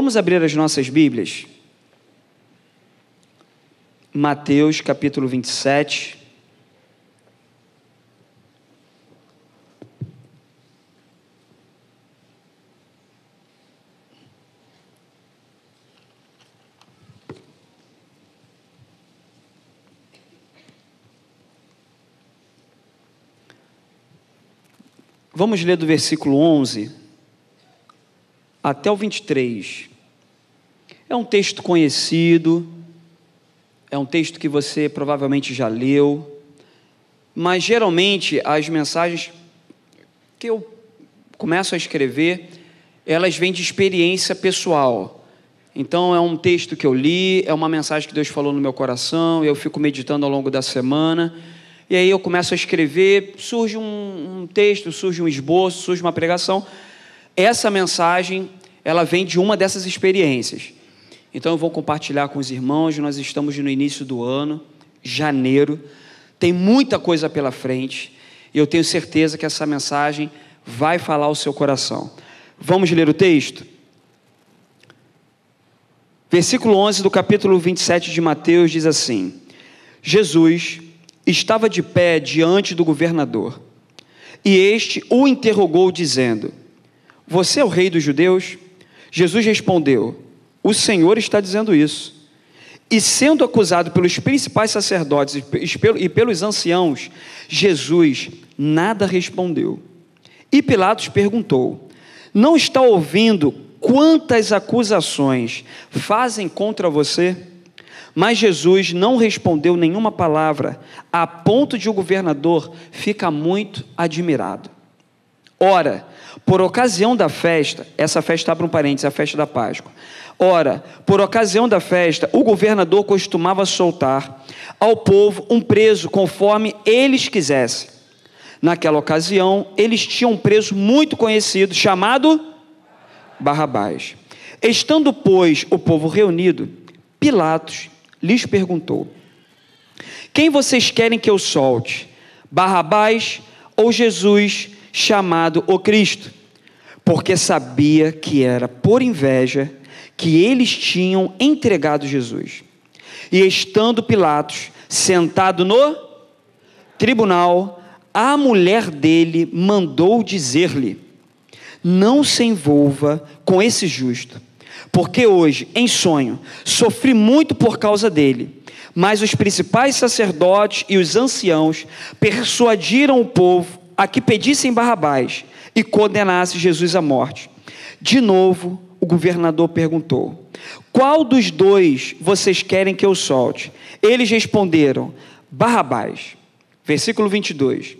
Vamos abrir as nossas Bíblias? Mateus capítulo 27. Vamos ler do versículo 11 até o 23. É um texto conhecido, é um texto que você provavelmente já leu, mas geralmente as mensagens que eu começo a escrever, elas vêm de experiência pessoal. Então é um texto que eu li, é uma mensagem que Deus falou no meu coração, eu fico meditando ao longo da semana e aí eu começo a escrever, surge um, um texto, surge um esboço, surge uma pregação. Essa mensagem, ela vem de uma dessas experiências. Então eu vou compartilhar com os irmãos, nós estamos no início do ano, janeiro, tem muita coisa pela frente, e eu tenho certeza que essa mensagem vai falar ao seu coração. Vamos ler o texto? Versículo 11 do capítulo 27 de Mateus diz assim: Jesus estava de pé diante do governador. E este o interrogou, dizendo: Você é o rei dos judeus? Jesus respondeu: O Senhor está dizendo isso. E sendo acusado pelos principais sacerdotes e pelos anciãos, Jesus nada respondeu. E Pilatos perguntou: Não está ouvindo quantas acusações fazem contra você? Mas Jesus não respondeu nenhuma palavra, a ponto de o governador ficar muito admirado. Ora, por ocasião da festa, essa festa abre um parênteses, a festa da Páscoa. Ora, por ocasião da festa, o governador costumava soltar ao povo um preso conforme eles quisessem. Naquela ocasião, eles tinham um preso muito conhecido chamado Barrabás. Estando, pois, o povo reunido, Pilatos lhes perguntou: Quem vocês querem que eu solte? Barrabás ou Jesus, chamado o Cristo? Porque sabia que era por inveja que eles tinham entregado Jesus. E estando Pilatos sentado no tribunal, a mulher dele mandou dizer-lhe: Não se envolva com esse justo porque hoje, em sonho, sofri muito por causa dele. Mas os principais sacerdotes e os anciãos persuadiram o povo a que pedissem Barrabás e condenasse Jesus à morte. De novo, o governador perguntou: Qual dos dois vocês querem que eu solte? Eles responderam: Barrabás. Versículo 22.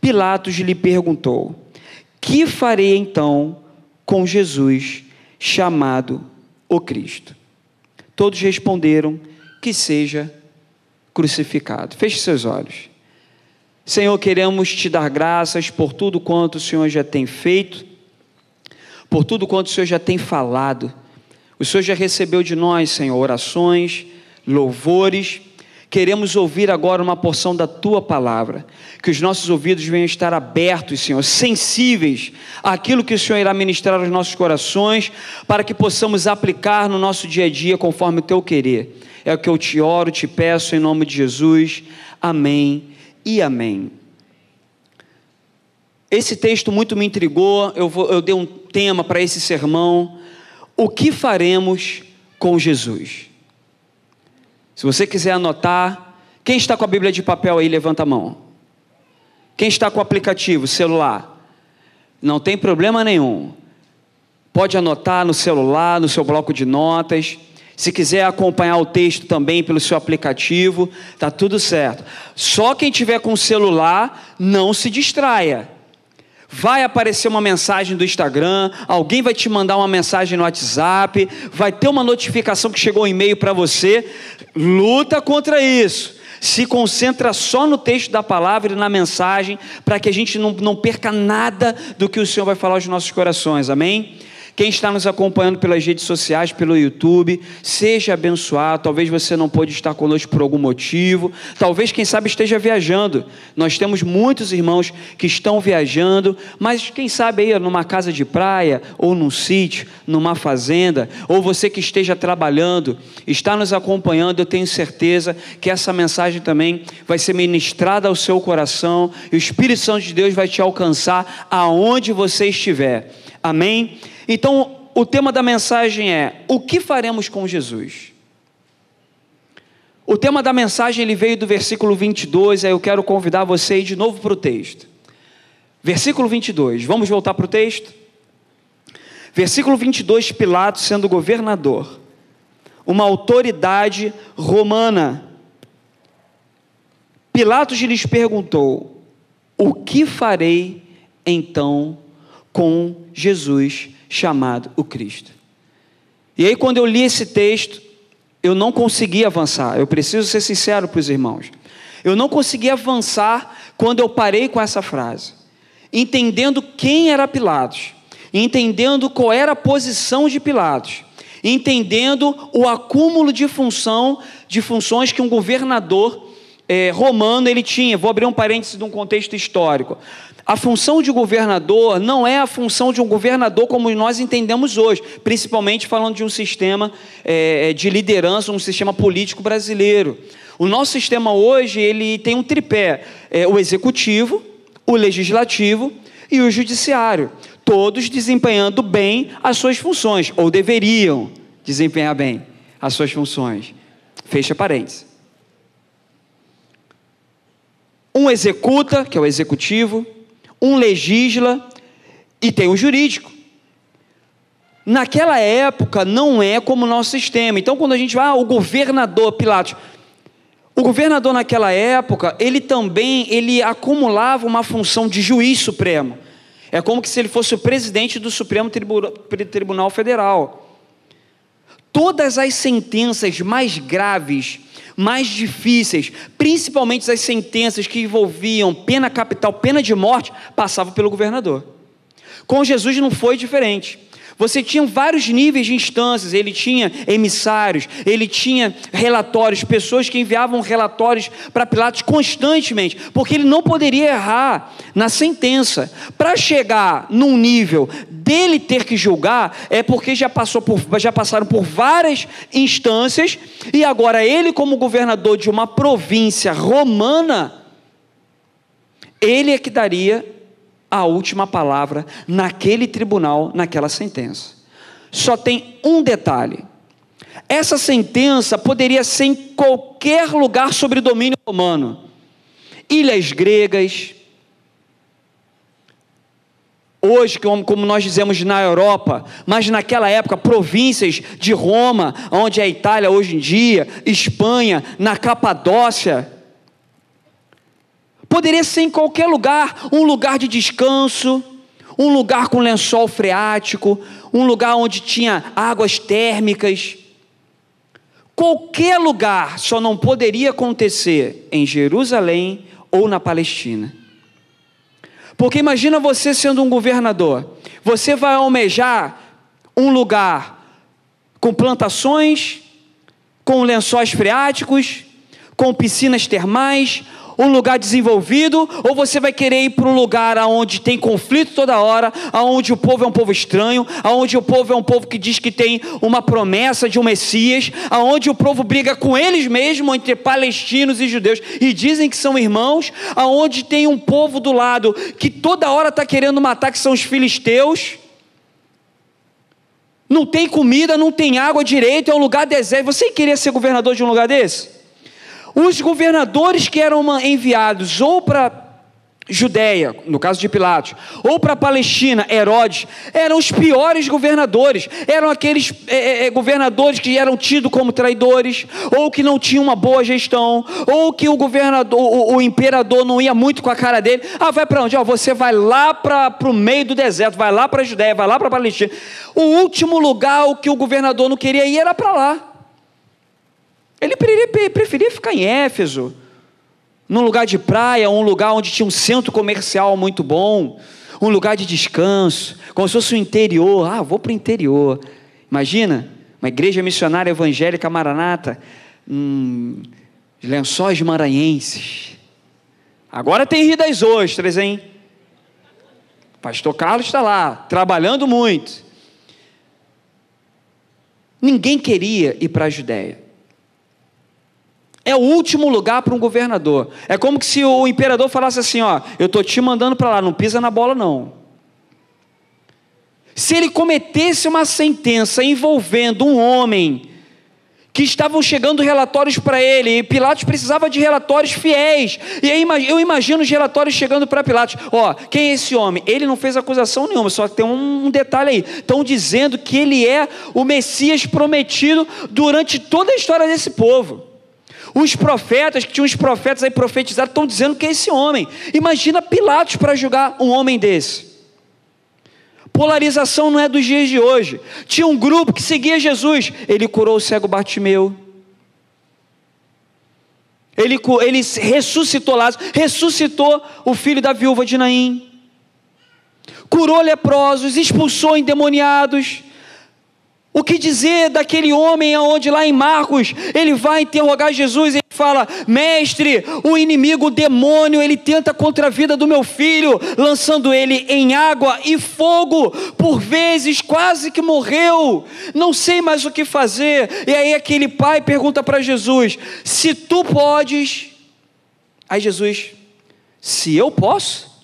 Pilatos lhe perguntou: Que farei então com Jesus chamado o Cristo. Todos responderam que seja crucificado. Feche seus olhos. Senhor, queremos te dar graças por tudo quanto o Senhor já tem feito, por tudo quanto o Senhor já tem falado. O Senhor já recebeu de nós, Senhor, orações, louvores Queremos ouvir agora uma porção da tua palavra. Que os nossos ouvidos venham estar abertos, Senhor, sensíveis àquilo que o Senhor irá ministrar aos nossos corações, para que possamos aplicar no nosso dia a dia conforme o teu querer. É o que eu te oro, te peço em nome de Jesus. Amém e amém. Esse texto muito me intrigou. Eu, vou, eu dei um tema para esse sermão. O que faremos com Jesus? Se você quiser anotar, quem está com a Bíblia de papel aí, levanta a mão. Quem está com o aplicativo, celular? Não tem problema nenhum. Pode anotar no celular, no seu bloco de notas. Se quiser acompanhar o texto também pelo seu aplicativo, tá tudo certo. Só quem tiver com celular, não se distraia. Vai aparecer uma mensagem do Instagram, alguém vai te mandar uma mensagem no WhatsApp, vai ter uma notificação que chegou um e-mail para você. Luta contra isso. Se concentra só no texto da palavra e na mensagem, para que a gente não, não perca nada do que o Senhor vai falar aos nossos corações, amém? Quem está nos acompanhando pelas redes sociais, pelo YouTube, seja abençoado. Talvez você não pôde estar conosco por algum motivo. Talvez, quem sabe, esteja viajando. Nós temos muitos irmãos que estão viajando, mas quem sabe aí numa casa de praia, ou num sítio, numa fazenda, ou você que esteja trabalhando, está nos acompanhando, eu tenho certeza que essa mensagem também vai ser ministrada ao seu coração e o Espírito Santo de Deus vai te alcançar aonde você estiver. Amém? Então, o tema da mensagem é: o que faremos com Jesus? O tema da mensagem ele veio do versículo 22, aí eu quero convidar você de novo para o texto. Versículo 22, vamos voltar para o texto? Versículo 22, Pilatos sendo governador, uma autoridade romana. Pilatos lhes perguntou: O que farei então com Jesus chamado o Cristo. E aí, quando eu li esse texto, eu não consegui avançar. Eu preciso ser sincero para os irmãos. Eu não consegui avançar quando eu parei com essa frase, entendendo quem era Pilatos, entendendo qual era a posição de Pilatos, entendendo o acúmulo de função, de funções que um governador é, romano ele tinha. Vou abrir um parêntese de um contexto histórico. A função de governador não é a função de um governador como nós entendemos hoje, principalmente falando de um sistema é, de liderança, um sistema político brasileiro. O nosso sistema hoje ele tem um tripé: é, o executivo, o legislativo e o judiciário, todos desempenhando bem as suas funções, ou deveriam desempenhar bem as suas funções. Fecha parênteses. Um executa, que é o executivo, um legisla e tem o jurídico. Naquela época não é como o nosso sistema. Então, quando a gente vai, ah, o governador Pilatos, o governador naquela época, ele também ele acumulava uma função de juiz supremo. É como se ele fosse o presidente do Supremo Tribunal Federal. Todas as sentenças mais graves mais difíceis, principalmente as sentenças que envolviam pena capital, pena de morte, passavam pelo governador. Com Jesus não foi diferente. Você tinha vários níveis de instâncias, ele tinha emissários, ele tinha relatórios, pessoas que enviavam relatórios para Pilatos constantemente, porque ele não poderia errar na sentença. Para chegar num nível dele ter que julgar, é porque já, passou por, já passaram por várias instâncias, e agora ele, como governador de uma província romana, ele é que daria a última palavra naquele tribunal, naquela sentença. Só tem um detalhe: essa sentença poderia ser em qualquer lugar sobre domínio romano, ilhas gregas, hoje, como nós dizemos na Europa, mas naquela época, províncias de Roma, onde é a Itália hoje em dia, Espanha, na Capadócia, Poderia ser em qualquer lugar, um lugar de descanso, um lugar com lençol freático, um lugar onde tinha águas térmicas. Qualquer lugar só não poderia acontecer em Jerusalém ou na Palestina. Porque imagina você sendo um governador, você vai almejar um lugar com plantações, com lençóis freáticos, com piscinas termais, um lugar desenvolvido, ou você vai querer ir para um lugar onde tem conflito toda hora, onde o povo é um povo estranho, onde o povo é um povo que diz que tem uma promessa de um Messias, onde o povo briga com eles mesmos, entre palestinos e judeus, e dizem que são irmãos, aonde tem um povo do lado que toda hora está querendo matar, que são os filisteus. Não tem comida, não tem água direito, é um lugar deserto. Você queria ser governador de um lugar desse? Os governadores que eram enviados ou para Judéia, no caso de Pilatos, ou para Palestina, Herodes, eram os piores governadores, eram aqueles é, é, governadores que eram tidos como traidores, ou que não tinham uma boa gestão, ou que o governador, o, o imperador não ia muito com a cara dele. Ah, vai para onde? Ah, você vai lá para o meio do deserto, vai lá para a Judéia, vai lá para Palestina. O último lugar que o governador não queria ir era para lá. Ele preferia ficar em Éfeso, num lugar de praia, um lugar onde tinha um centro comercial muito bom, um lugar de descanso, como se fosse o interior. Ah, vou para o interior. Imagina, uma igreja missionária evangélica maranata, hum, lençóis maranhenses. Agora tem Rio das Ostras, hein? Pastor Carlos está lá, trabalhando muito. Ninguém queria ir para a Judéia. É o último lugar para um governador. É como se o imperador falasse assim: ó, eu estou te mandando para lá, não pisa na bola, não. Se ele cometesse uma sentença envolvendo um homem que estavam chegando relatórios para ele, e Pilatos precisava de relatórios fiéis. E aí eu imagino os relatórios chegando para Pilatos: ó, quem é esse homem? Ele não fez acusação nenhuma, só tem um detalhe aí: estão dizendo que ele é o Messias prometido durante toda a história desse povo. Os profetas, que tinham os profetas aí profetizados, estão dizendo que é esse homem. Imagina Pilatos para julgar um homem desse. Polarização não é dos dias de hoje. Tinha um grupo que seguia Jesus. Ele curou o cego Bartimeu. Ele, ele ressuscitou Lázaro, ressuscitou o filho da viúva de Naim. Curou leprosos, expulsou endemoniados. O que dizer daquele homem aonde lá em Marcos ele vai interrogar Jesus e fala: "Mestre, o inimigo, o demônio, ele tenta contra a vida do meu filho, lançando ele em água e fogo, por vezes quase que morreu. Não sei mais o que fazer". E aí aquele pai pergunta para Jesus: "Se tu podes?" Aí Jesus: "Se eu posso?"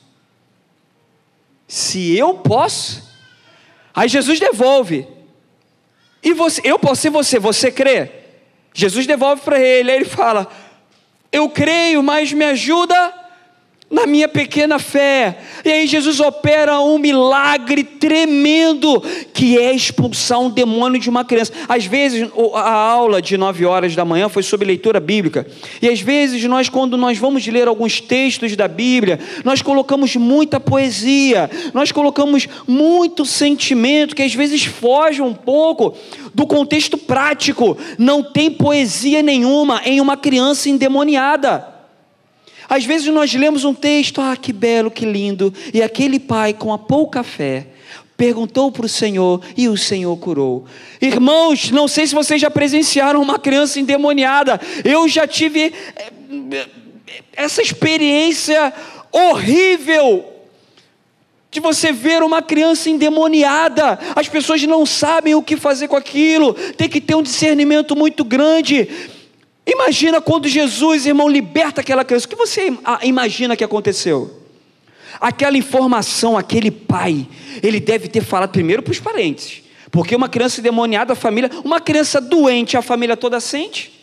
Se eu posso? Aí Jesus devolve: e você, eu posso ser você, você crê? Jesus devolve para ele, aí ele fala: Eu creio, mas me ajuda na minha pequena fé. E aí Jesus opera um milagre tremendo, que é expulsar um demônio de uma criança. Às vezes, a aula de nove horas da manhã foi sobre leitura bíblica. E às vezes, nós, quando nós vamos ler alguns textos da Bíblia, nós colocamos muita poesia, nós colocamos muito sentimento, que às vezes foge um pouco do contexto prático. Não tem poesia nenhuma em uma criança endemoniada. Às vezes nós lemos um texto, ah, que belo, que lindo, e aquele pai com a pouca fé perguntou para o Senhor e o Senhor curou. Irmãos, não sei se vocês já presenciaram uma criança endemoniada, eu já tive eh, essa experiência horrível de você ver uma criança endemoniada, as pessoas não sabem o que fazer com aquilo, tem que ter um discernimento muito grande. Imagina quando Jesus, irmão, liberta aquela criança. O que você imagina que aconteceu? Aquela informação, aquele pai, ele deve ter falado primeiro para os parentes. Porque uma criança endemoniada, a família, uma criança doente, a família toda sente.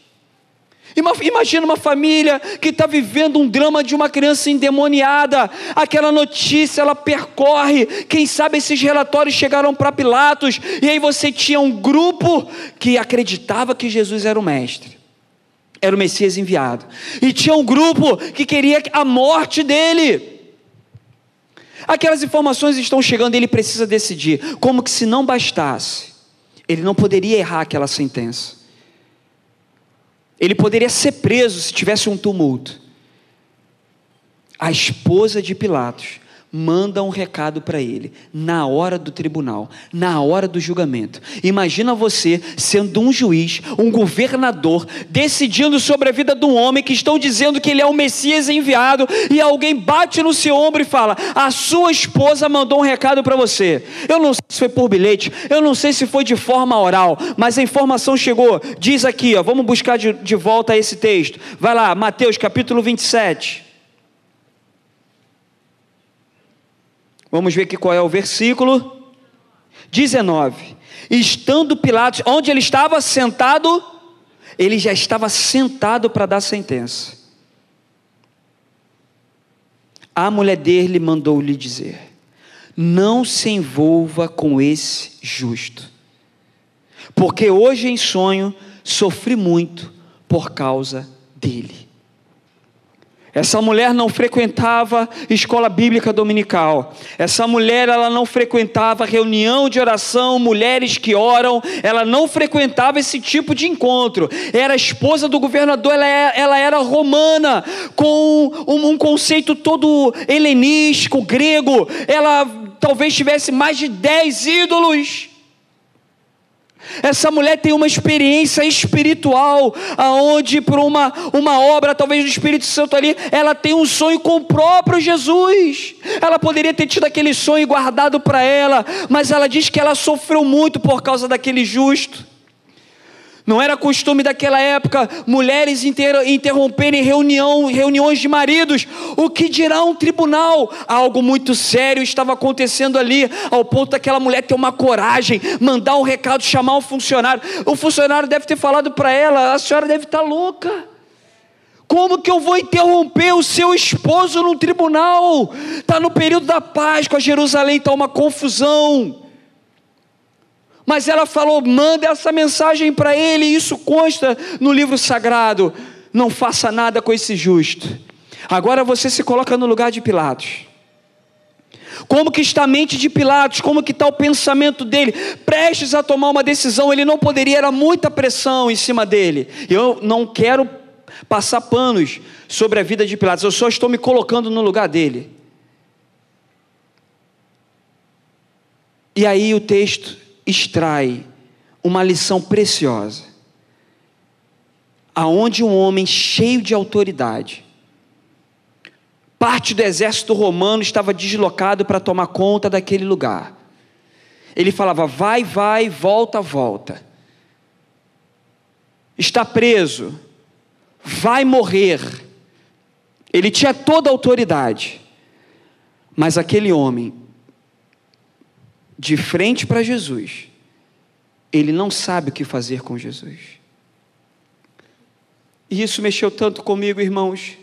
Imagina uma família que está vivendo um drama de uma criança endemoniada. Aquela notícia ela percorre. Quem sabe esses relatórios chegaram para Pilatos. E aí você tinha um grupo que acreditava que Jesus era o mestre era o Messias enviado. E tinha um grupo que queria a morte dele. Aquelas informações estão chegando e ele precisa decidir. Como que se não bastasse, ele não poderia errar aquela sentença. Ele poderia ser preso se tivesse um tumulto. A esposa de Pilatos manda um recado para ele, na hora do tribunal, na hora do julgamento. Imagina você sendo um juiz, um governador, decidindo sobre a vida de um homem que estão dizendo que ele é o Messias enviado, e alguém bate no seu ombro e fala: A sua esposa mandou um recado para você. Eu não sei se foi por bilhete, eu não sei se foi de forma oral, mas a informação chegou. Diz aqui, ó, vamos buscar de, de volta esse texto. Vai lá, Mateus capítulo 27. Vamos ver aqui qual é o versículo 19. Estando Pilatos, onde ele estava sentado, ele já estava sentado para dar sentença. A mulher dele mandou-lhe dizer: Não se envolva com esse justo, porque hoje em sonho sofri muito por causa dele. Essa mulher não frequentava escola bíblica dominical. Essa mulher ela não frequentava reunião de oração, mulheres que oram. Ela não frequentava esse tipo de encontro. Era esposa do governador. Ela, é, ela era romana com um, um conceito todo helenístico, grego. Ela talvez tivesse mais de dez ídolos. Essa mulher tem uma experiência espiritual, aonde por uma, uma obra, talvez do Espírito Santo ali, ela tem um sonho com o próprio Jesus. Ela poderia ter tido aquele sonho guardado para ela, mas ela diz que ela sofreu muito por causa daquele justo. Não era costume daquela época mulheres interromperem reunião, reuniões de maridos. O que dirá um tribunal? Algo muito sério estava acontecendo ali, ao ponto daquela mulher ter uma coragem, mandar um recado, chamar um funcionário. O funcionário deve ter falado para ela: a senhora deve estar tá louca. Como que eu vou interromper o seu esposo no tribunal? Está no período da Páscoa, Jerusalém está uma confusão. Mas ela falou: manda essa mensagem para ele, e isso consta no livro sagrado. Não faça nada com esse justo. Agora você se coloca no lugar de Pilatos. Como que está a mente de Pilatos? Como que está o pensamento dele? Prestes a tomar uma decisão, ele não poderia, era muita pressão em cima dele. Eu não quero passar panos sobre a vida de Pilatos, eu só estou me colocando no lugar dele. E aí o texto extrai uma lição preciosa. Aonde um homem cheio de autoridade, parte do exército romano estava deslocado para tomar conta daquele lugar. Ele falava: vai, vai, volta, volta. Está preso, vai morrer. Ele tinha toda a autoridade, mas aquele homem de frente para Jesus, ele não sabe o que fazer com Jesus. E isso mexeu tanto comigo, irmãos.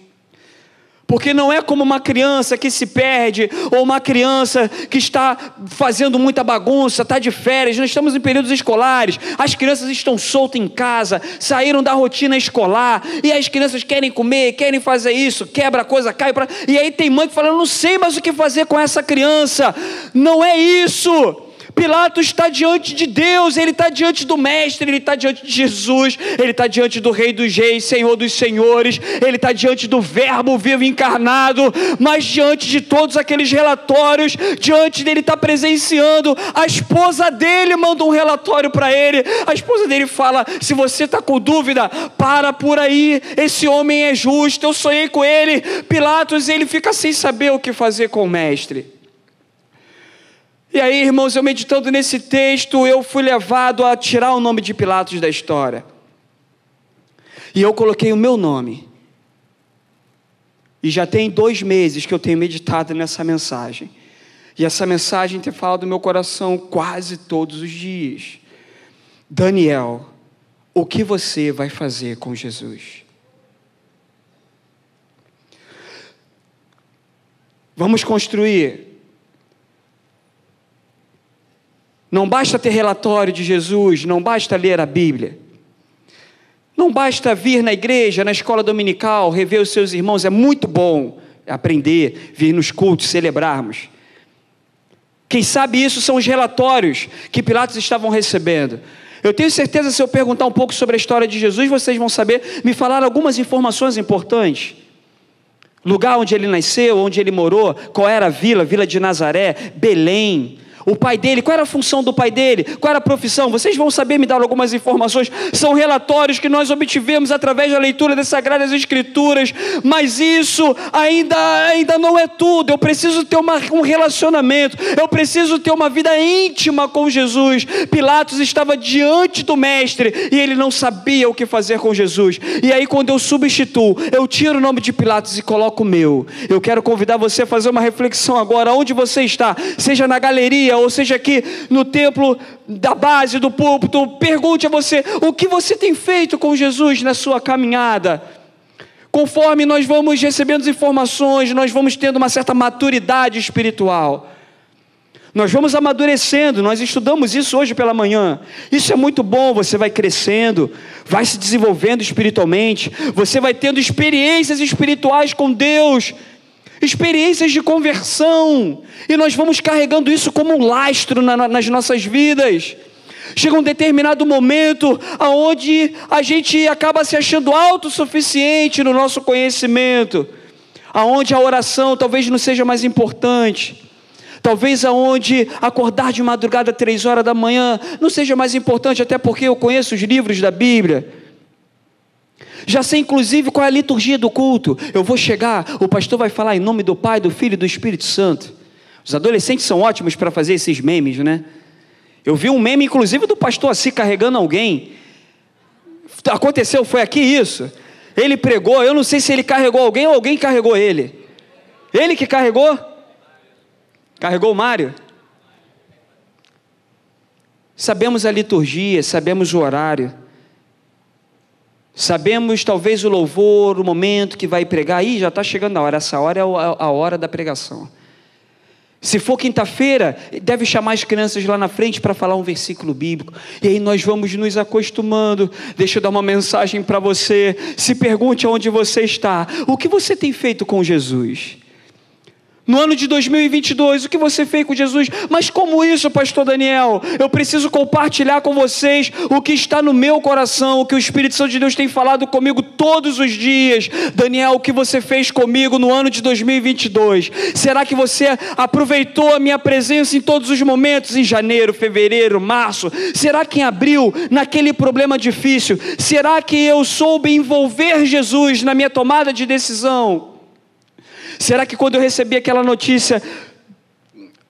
Porque não é como uma criança que se perde, ou uma criança que está fazendo muita bagunça, está de férias, nós estamos em períodos escolares, as crianças estão soltas em casa, saíram da rotina escolar, e as crianças querem comer, querem fazer isso, quebra coisa, cai para. E aí tem mãe que fala: não sei mais o que fazer com essa criança. Não é isso. Pilatos está diante de Deus, ele está diante do Mestre, ele está diante de Jesus, ele está diante do Rei dos Reis, Senhor dos Senhores, ele está diante do Verbo vivo encarnado, mas diante de todos aqueles relatórios, diante dele está presenciando, a esposa dele manda um relatório para ele, a esposa dele fala: se você está com dúvida, para por aí, esse homem é justo, eu sonhei com ele. Pilatos, ele fica sem saber o que fazer com o Mestre. E aí, irmãos, eu meditando nesse texto, eu fui levado a tirar o nome de Pilatos da história. E eu coloquei o meu nome. E já tem dois meses que eu tenho meditado nessa mensagem. E essa mensagem tem falado do meu coração quase todos os dias. Daniel, o que você vai fazer com Jesus? Vamos construir Não basta ter relatório de Jesus, não basta ler a Bíblia. Não basta vir na igreja, na escola dominical, rever os seus irmãos, é muito bom aprender, vir nos cultos, celebrarmos. Quem sabe isso são os relatórios que Pilatos estavam recebendo. Eu tenho certeza, se eu perguntar um pouco sobre a história de Jesus, vocês vão saber me falar algumas informações importantes. Lugar onde ele nasceu, onde ele morou, qual era a vila, vila de Nazaré, Belém, o pai dele, qual era a função do pai dele, qual era a profissão, vocês vão saber me dar algumas informações, são relatórios que nós obtivemos através da leitura das Sagradas Escrituras, mas isso ainda, ainda não é tudo, eu preciso ter uma, um relacionamento, eu preciso ter uma vida íntima com Jesus. Pilatos estava diante do Mestre e ele não sabia o que fazer com Jesus, e aí quando eu substituo, eu tiro o nome de Pilatos e coloco o meu, eu quero convidar você a fazer uma reflexão agora, onde você está, seja na galeria, ou seja aqui no templo da base do púlpito, pergunte a você: o que você tem feito com Jesus na sua caminhada? Conforme nós vamos recebendo informações, nós vamos tendo uma certa maturidade espiritual. Nós vamos amadurecendo, nós estudamos isso hoje pela manhã. Isso é muito bom, você vai crescendo, vai se desenvolvendo espiritualmente, você vai tendo experiências espirituais com Deus experiências de conversão, e nós vamos carregando isso como um lastro na, nas nossas vidas. Chega um determinado momento aonde a gente acaba se achando autossuficiente no nosso conhecimento, aonde a oração talvez não seja mais importante. Talvez aonde acordar de madrugada três horas da manhã não seja mais importante, até porque eu conheço os livros da Bíblia. Já sei inclusive qual é a liturgia do culto. Eu vou chegar, o pastor vai falar em nome do Pai, do Filho e do Espírito Santo. Os adolescentes são ótimos para fazer esses memes, né? Eu vi um meme, inclusive, do pastor assim carregando alguém. Aconteceu, foi aqui isso. Ele pregou, eu não sei se ele carregou alguém ou alguém carregou ele. Ele que carregou? Carregou o Mário? Sabemos a liturgia, sabemos o horário. Sabemos talvez o louvor, o momento que vai pregar. Aí já está chegando a hora. Essa hora é a hora da pregação. Se for quinta-feira, deve chamar as crianças lá na frente para falar um versículo bíblico. E aí nós vamos nos acostumando. Deixa eu dar uma mensagem para você. Se pergunte aonde você está. O que você tem feito com Jesus? No ano de 2022, o que você fez com Jesus? Mas como isso, pastor Daniel? Eu preciso compartilhar com vocês o que está no meu coração, o que o Espírito Santo de Deus tem falado comigo todos os dias. Daniel, o que você fez comigo no ano de 2022? Será que você aproveitou a minha presença em todos os momentos, em janeiro, fevereiro, março? Será que em abril, naquele problema difícil? Será que eu soube envolver Jesus na minha tomada de decisão? Será que quando eu recebi aquela notícia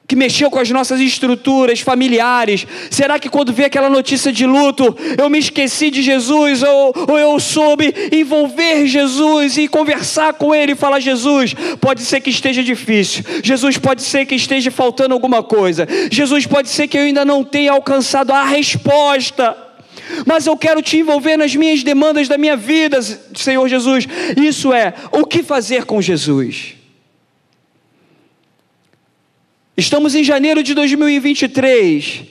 que mexeu com as nossas estruturas familiares? Será que quando vi aquela notícia de luto, eu me esqueci de Jesus ou, ou, eu soube envolver Jesus e conversar com Ele e falar: Jesus, pode ser que esteja difícil, Jesus pode ser que esteja faltando alguma coisa, Jesus pode ser que eu ainda não tenha alcançado a resposta. Mas eu quero te envolver nas minhas demandas da minha vida, Senhor Jesus. Isso é o que fazer com Jesus. Estamos em janeiro de 2023.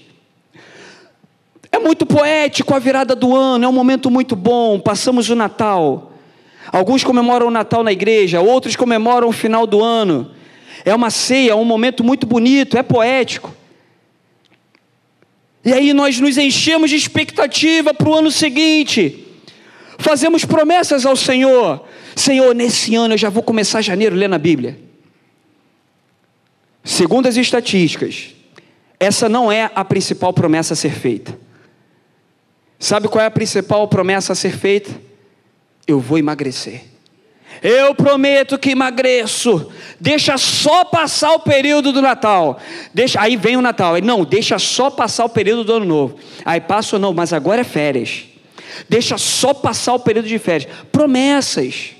É muito poético a virada do ano, é um momento muito bom. Passamos o Natal. Alguns comemoram o Natal na igreja, outros comemoram o final do ano. É uma ceia, um momento muito bonito, é poético. E aí nós nos enchemos de expectativa para o ano seguinte. Fazemos promessas ao Senhor. Senhor, nesse ano eu já vou começar janeiro lendo a Bíblia. Segundo as estatísticas, essa não é a principal promessa a ser feita. Sabe qual é a principal promessa a ser feita? Eu vou emagrecer. Eu prometo que emagreço. Deixa só passar o período do Natal. Deixa, aí vem o Natal. Não, deixa só passar o período do Ano Novo. Aí passa ou não, mas agora é férias. Deixa só passar o período de férias. Promessas.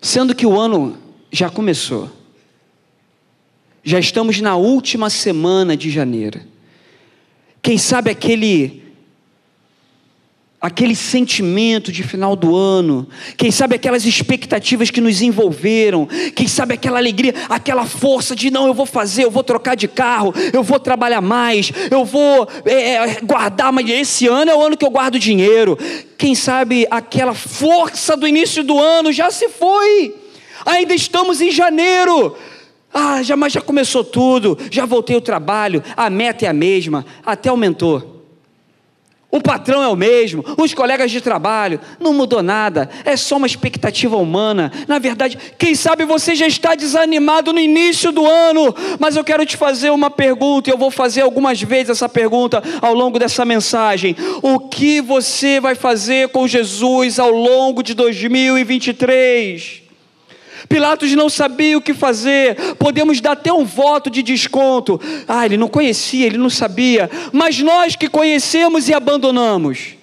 Sendo que o ano já começou. Já estamos na última semana de janeiro. Quem sabe aquele aquele sentimento de final do ano, quem sabe aquelas expectativas que nos envolveram, quem sabe aquela alegria, aquela força de não, eu vou fazer, eu vou trocar de carro, eu vou trabalhar mais, eu vou é, é guardar, mas esse ano é o ano que eu guardo dinheiro. Quem sabe aquela força do início do ano já se foi, ainda estamos em janeiro, ah, já, mas já começou tudo, já voltei ao trabalho, a meta é a mesma, até aumentou. O patrão é o mesmo, os colegas de trabalho, não mudou nada, é só uma expectativa humana. Na verdade, quem sabe você já está desanimado no início do ano, mas eu quero te fazer uma pergunta, e eu vou fazer algumas vezes essa pergunta ao longo dessa mensagem. O que você vai fazer com Jesus ao longo de 2023? Pilatos não sabia o que fazer. Podemos dar até um voto de desconto. Ah, ele não conhecia, ele não sabia. Mas nós que conhecemos e abandonamos.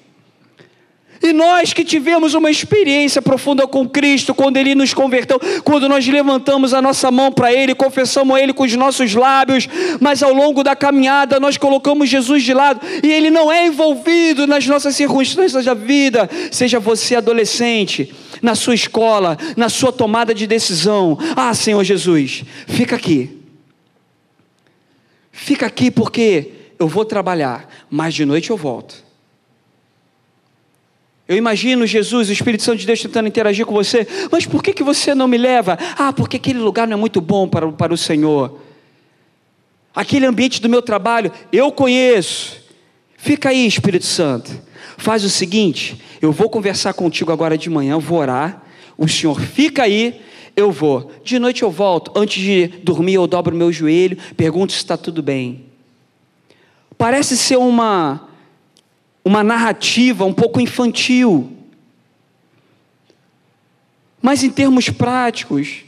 E nós que tivemos uma experiência profunda com Cristo, quando Ele nos converteu, quando nós levantamos a nossa mão para Ele, confessamos a Ele com os nossos lábios, mas ao longo da caminhada nós colocamos Jesus de lado e Ele não é envolvido nas nossas circunstâncias da vida, seja você adolescente, na sua escola, na sua tomada de decisão. Ah, Senhor Jesus, fica aqui. Fica aqui porque eu vou trabalhar, mas de noite eu volto. Eu imagino Jesus, o Espírito Santo de Deus tentando interagir com você, mas por que, que você não me leva? Ah, porque aquele lugar não é muito bom para, para o Senhor. Aquele ambiente do meu trabalho, eu conheço. Fica aí, Espírito Santo. Faz o seguinte: eu vou conversar contigo agora de manhã, vou orar. O senhor fica aí, eu vou. De noite eu volto. Antes de dormir, eu dobro meu joelho, pergunto se está tudo bem. Parece ser uma, uma narrativa um pouco infantil. Mas em termos práticos,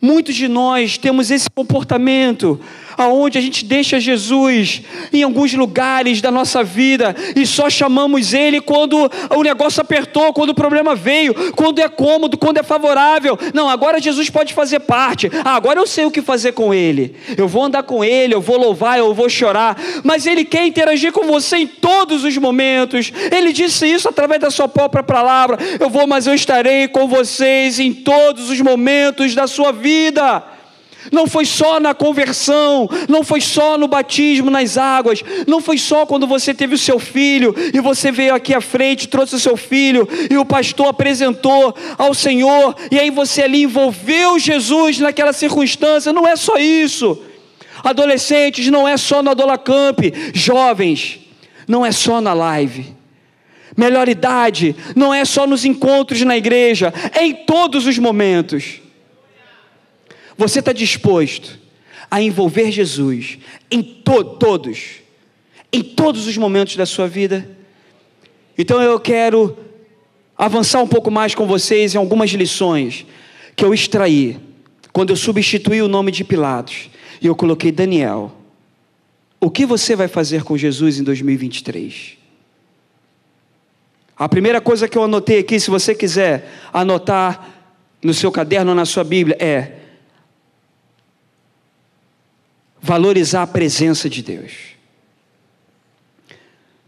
muitos de nós temos esse comportamento aonde a gente deixa Jesus em alguns lugares da nossa vida e só chamamos Ele quando o negócio apertou, quando o problema veio, quando é cômodo, quando é favorável. Não, agora Jesus pode fazer parte. Ah, agora eu sei o que fazer com Ele. Eu vou andar com Ele, eu vou louvar, eu vou chorar. Mas Ele quer interagir com você em todos os momentos. Ele disse isso através da Sua própria palavra. Eu vou, mas eu estarei com vocês em todos os momentos da sua vida. Não foi só na conversão, não foi só no batismo nas águas, não foi só quando você teve o seu filho e você veio aqui à frente, trouxe o seu filho e o pastor apresentou ao Senhor e aí você ali envolveu Jesus naquela circunstância. Não é só isso. Adolescentes, não é só no Adolacamp. Jovens, não é só na live. Melhor idade, não é só nos encontros na igreja, é em todos os momentos. Você está disposto a envolver Jesus em to todos, em todos os momentos da sua vida? Então eu quero avançar um pouco mais com vocês em algumas lições que eu extraí quando eu substituí o nome de Pilatos e eu coloquei Daniel. O que você vai fazer com Jesus em 2023? A primeira coisa que eu anotei aqui, se você quiser anotar no seu caderno ou na sua Bíblia, é valorizar a presença de Deus.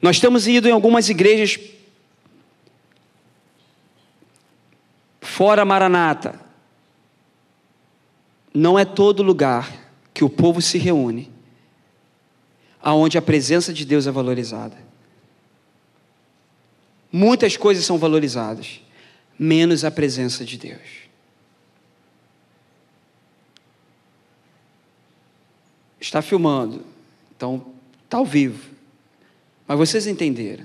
Nós temos ido em algumas igrejas fora Maranata. Não é todo lugar que o povo se reúne aonde a presença de Deus é valorizada. Muitas coisas são valorizadas, menos a presença de Deus. Está filmando, então está ao vivo. Mas vocês entenderam?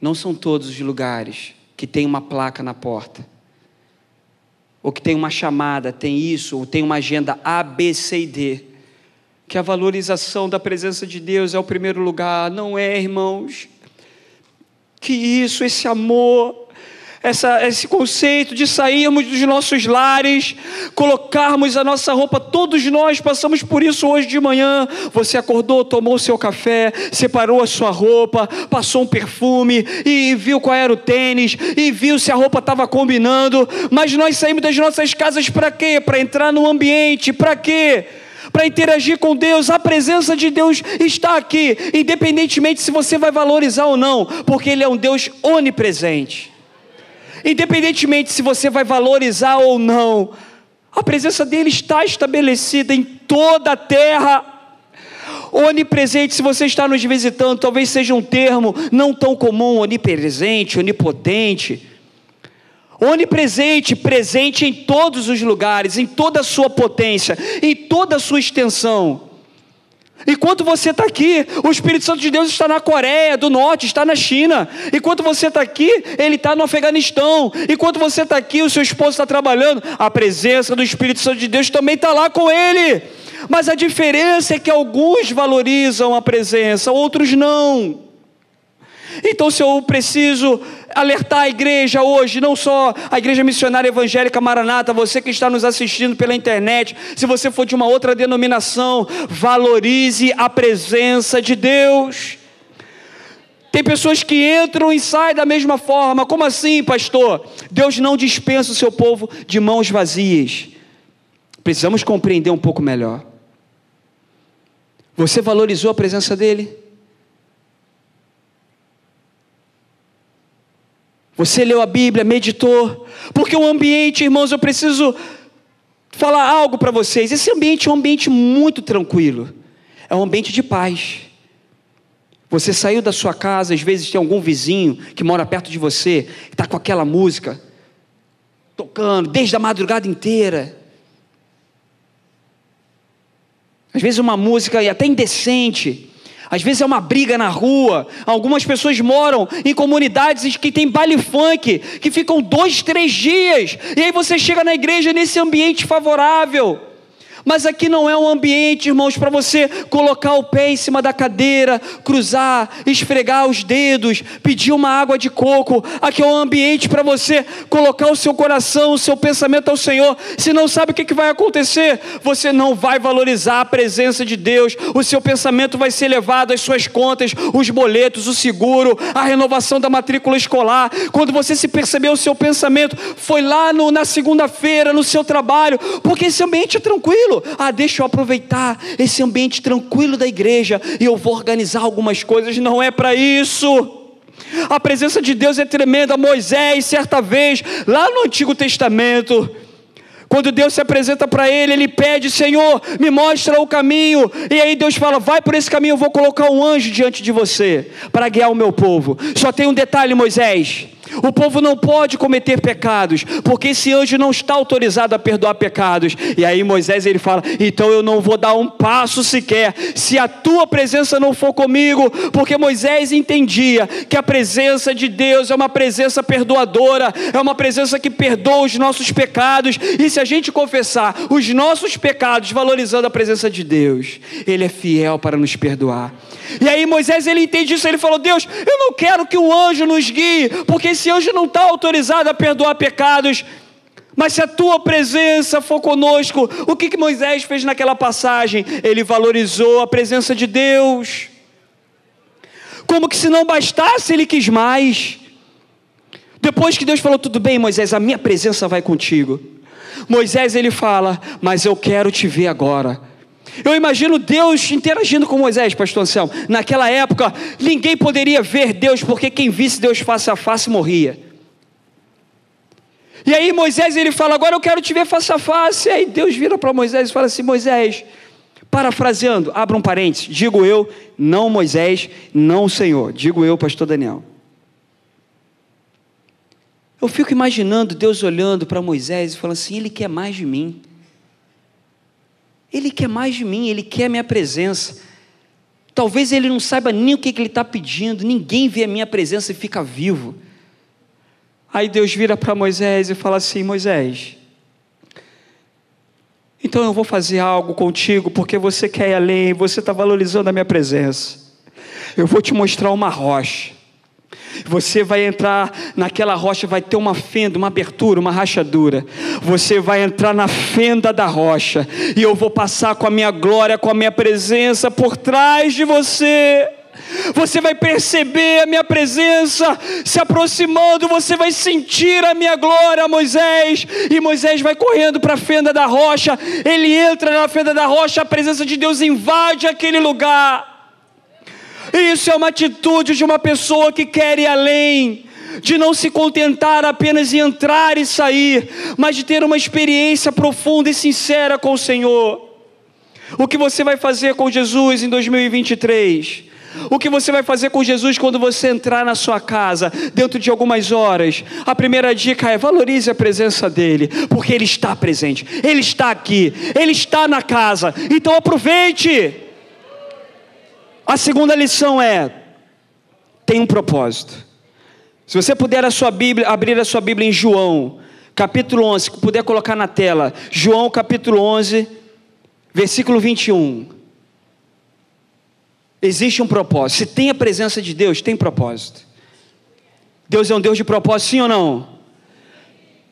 Não são todos os lugares que tem uma placa na porta, ou que tem uma chamada, tem isso, ou tem uma agenda A, B, C e D. Que a valorização da presença de Deus é o primeiro lugar, não é, irmãos? Que isso, esse amor, essa, esse conceito de sairmos dos nossos lares, colocarmos a nossa roupa, todos nós passamos por isso hoje de manhã. Você acordou, tomou o seu café, separou a sua roupa, passou um perfume e viu qual era o tênis e viu se a roupa estava combinando. Mas nós saímos das nossas casas para quê? Para entrar no ambiente, para quê? para interagir com Deus, a presença de Deus está aqui, independentemente se você vai valorizar ou não, porque Ele é um Deus onipresente. Independentemente se você vai valorizar ou não, a presença dele está estabelecida em toda a terra. Onipresente, se você está nos visitando, talvez seja um termo não tão comum, onipresente, onipotente. Onipresente, presente em todos os lugares, em toda a sua potência, em toda a sua extensão. Enquanto você está aqui, o Espírito Santo de Deus está na Coreia do Norte, está na China. Enquanto você está aqui, ele está no Afeganistão. Enquanto você está aqui, o seu esposo está trabalhando. A presença do Espírito Santo de Deus também está lá com ele. Mas a diferença é que alguns valorizam a presença, outros não. Então, se eu preciso alertar a igreja hoje, não só a igreja missionária evangélica Maranata, você que está nos assistindo pela internet, se você for de uma outra denominação, valorize a presença de Deus. Tem pessoas que entram e saem da mesma forma. Como assim, pastor? Deus não dispensa o seu povo de mãos vazias. Precisamos compreender um pouco melhor. Você valorizou a presença dele? Você leu a Bíblia, meditou, porque o ambiente, irmãos, eu preciso falar algo para vocês. Esse ambiente é um ambiente muito tranquilo, é um ambiente de paz. Você saiu da sua casa, às vezes tem algum vizinho que mora perto de você, está com aquela música tocando desde a madrugada inteira. Às vezes uma música até indecente, Às vezes é uma briga na rua. Algumas pessoas moram em comunidades que tem baile funk, que ficam dois, três dias. E aí você chega na igreja nesse ambiente favorável. Mas aqui não é um ambiente, irmãos, para você colocar o pé em cima da cadeira, cruzar, esfregar os dedos, pedir uma água de coco. Aqui é um ambiente para você colocar o seu coração, o seu pensamento ao Senhor. Se não sabe o que, vai acontecer, você não vai valorizar a presença de Deus. O seu pensamento vai ser levado às suas contas, os boletos, o seguro, a renovação da matrícula escolar. Quando você se perceber, o seu pensamento foi lá no, na segunda-feira, no seu trabalho, porque esse ambiente é tranquilo. Ah, deixa eu aproveitar esse ambiente tranquilo da igreja e eu vou organizar algumas coisas. Não é para isso. A presença de Deus é tremenda. Moisés, certa vez, lá no Antigo Testamento, quando Deus se apresenta para ele, ele pede: Senhor, me mostra o caminho. E aí Deus fala: Vai por esse caminho, eu vou colocar um anjo diante de você para guiar o meu povo. Só tem um detalhe, Moisés. O povo não pode cometer pecados, porque esse anjo não está autorizado a perdoar pecados. E aí Moisés ele fala: "Então eu não vou dar um passo sequer, se a tua presença não for comigo", porque Moisés entendia que a presença de Deus é uma presença perdoadora, é uma presença que perdoa os nossos pecados. E se a gente confessar os nossos pecados valorizando a presença de Deus, ele é fiel para nos perdoar. E aí Moisés ele entende isso, ele falou: "Deus, eu não quero que o anjo nos guie, porque esse anjo não está autorizado a perdoar pecados. Mas se a tua presença for conosco, o que, que Moisés fez naquela passagem? Ele valorizou a presença de Deus. Como que se não bastasse, ele quis mais. Depois que Deus falou, tudo bem, Moisés, a minha presença vai contigo. Moisés ele fala, mas eu quero te ver agora. Eu imagino Deus interagindo com Moisés, pastor Anselmo. Naquela época, ninguém poderia ver Deus, porque quem visse Deus face a face morria. E aí Moisés ele fala: Agora eu quero te ver face a face. E aí Deus vira para Moisés e fala assim: Moisés, parafraseando, abra um parênteses, digo eu, não Moisés, não Senhor, digo eu, pastor Daniel. Eu fico imaginando Deus olhando para Moisés e falando assim: Ele quer mais de mim. Ele quer mais de mim, ele quer a minha presença. Talvez ele não saiba nem o que, ele está pedindo, ninguém vê a minha presença e fica vivo. Aí Deus vira para Moisés e fala assim: Moisés, então eu vou fazer algo contigo, porque você quer ir além, você está valorizando a minha presença. Eu vou te mostrar uma rocha. Você vai entrar naquela rocha, vai ter uma fenda, uma abertura, uma rachadura. Você vai entrar na fenda da rocha, e eu vou passar com a minha glória, com a minha presença por trás de você. Você vai perceber a minha presença se aproximando, você vai sentir a minha glória, Moisés. E Moisés vai correndo para a fenda da rocha. Ele entra na fenda da rocha, a presença de Deus invade aquele lugar. Isso é uma atitude de uma pessoa que quer ir além, de não se contentar apenas em entrar e sair, mas de ter uma experiência profunda e sincera com o Senhor. O que você vai fazer com Jesus em 2023? O que você vai fazer com Jesus quando você entrar na sua casa, dentro de algumas horas? A primeira dica é valorize a presença dEle, porque Ele está presente, Ele está aqui, Ele está na casa, então aproveite. A segunda lição é: tem um propósito. Se você puder a sua Bíblia, abrir a sua Bíblia em João, capítulo 11, puder colocar na tela, João capítulo 11, versículo 21. Existe um propósito. Se tem a presença de Deus, tem propósito. Deus é um Deus de propósito, sim ou não?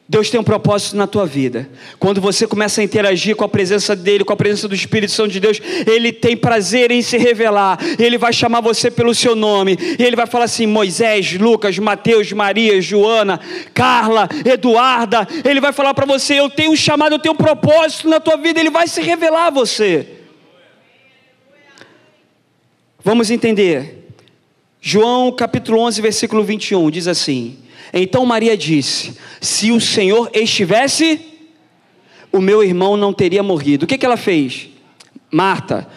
Deus tem um propósito na tua vida. Quando você começa a interagir com a presença dele, com a presença do Espírito Santo de Deus, ele tem prazer em se revelar. Ele vai chamar você pelo seu nome. Ele vai falar assim: Moisés, Lucas, Mateus, Maria, Joana, Carla, Eduarda. Ele vai falar para você: Eu tenho um chamado, eu tenho um propósito na tua vida. Ele vai se revelar a você. Vamos entender. João capítulo 11, versículo 21 diz assim: então Maria disse: Se o Senhor estivesse, o meu irmão não teria morrido. O que, que ela fez? Marta.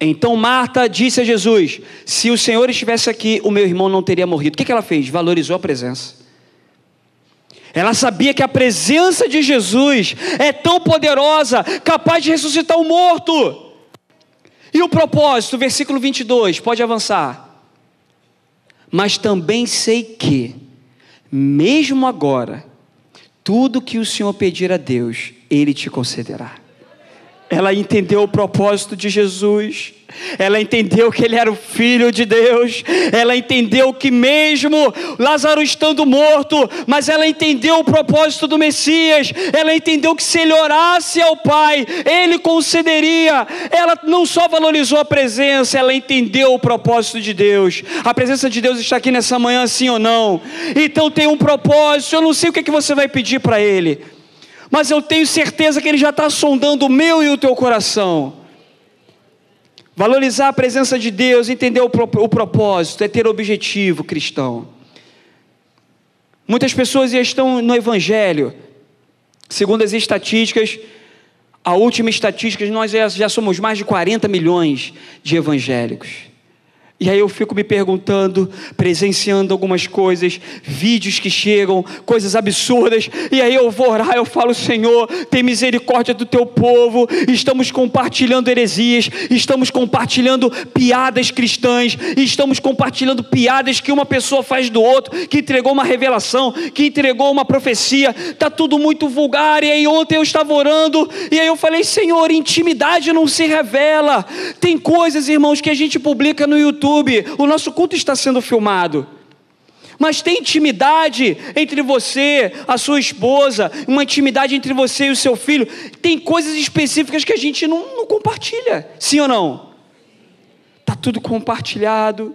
Então Marta disse a Jesus: Se o Senhor estivesse aqui, o meu irmão não teria morrido. O que, que ela fez? Valorizou a presença. Ela sabia que a presença de Jesus é tão poderosa, capaz de ressuscitar o morto. E o propósito, versículo 22, pode avançar. Mas também sei que, mesmo agora, tudo que o Senhor pedir a Deus, Ele te concederá. Ela entendeu o propósito de Jesus. Ela entendeu que ele era o filho de Deus. Ela entendeu que mesmo Lázaro estando morto, mas ela entendeu o propósito do Messias. Ela entendeu que se ele orasse ao Pai, ele concederia. Ela não só valorizou a presença, ela entendeu o propósito de Deus. A presença de Deus está aqui nessa manhã, sim ou não? Então tem um propósito. Eu não sei o que, é que você vai pedir para ele mas eu tenho certeza que Ele já está sondando o meu e o teu coração. Valorizar a presença de Deus, entender o, o propósito, é ter objetivo cristão. Muitas pessoas já estão no Evangelho, segundo as estatísticas, a última estatística, nós já somos mais de 40 milhões de evangélicos. E aí eu fico me perguntando, presenciando algumas coisas, vídeos que chegam, coisas absurdas, e aí eu vou orar, eu falo, Senhor, tem misericórdia do teu povo, estamos compartilhando heresias, estamos compartilhando piadas cristãs, estamos compartilhando piadas que uma pessoa faz do outro, que entregou uma revelação, que entregou uma profecia, está tudo muito vulgar, e aí ontem eu estava orando, e aí eu falei, Senhor, intimidade não se revela, tem coisas, irmãos, que a gente publica no YouTube, YouTube, o nosso culto está sendo filmado. Mas tem intimidade entre você, a sua esposa, uma intimidade entre você e o seu filho. Tem coisas específicas que a gente não, não compartilha, sim ou não? Está tudo compartilhado.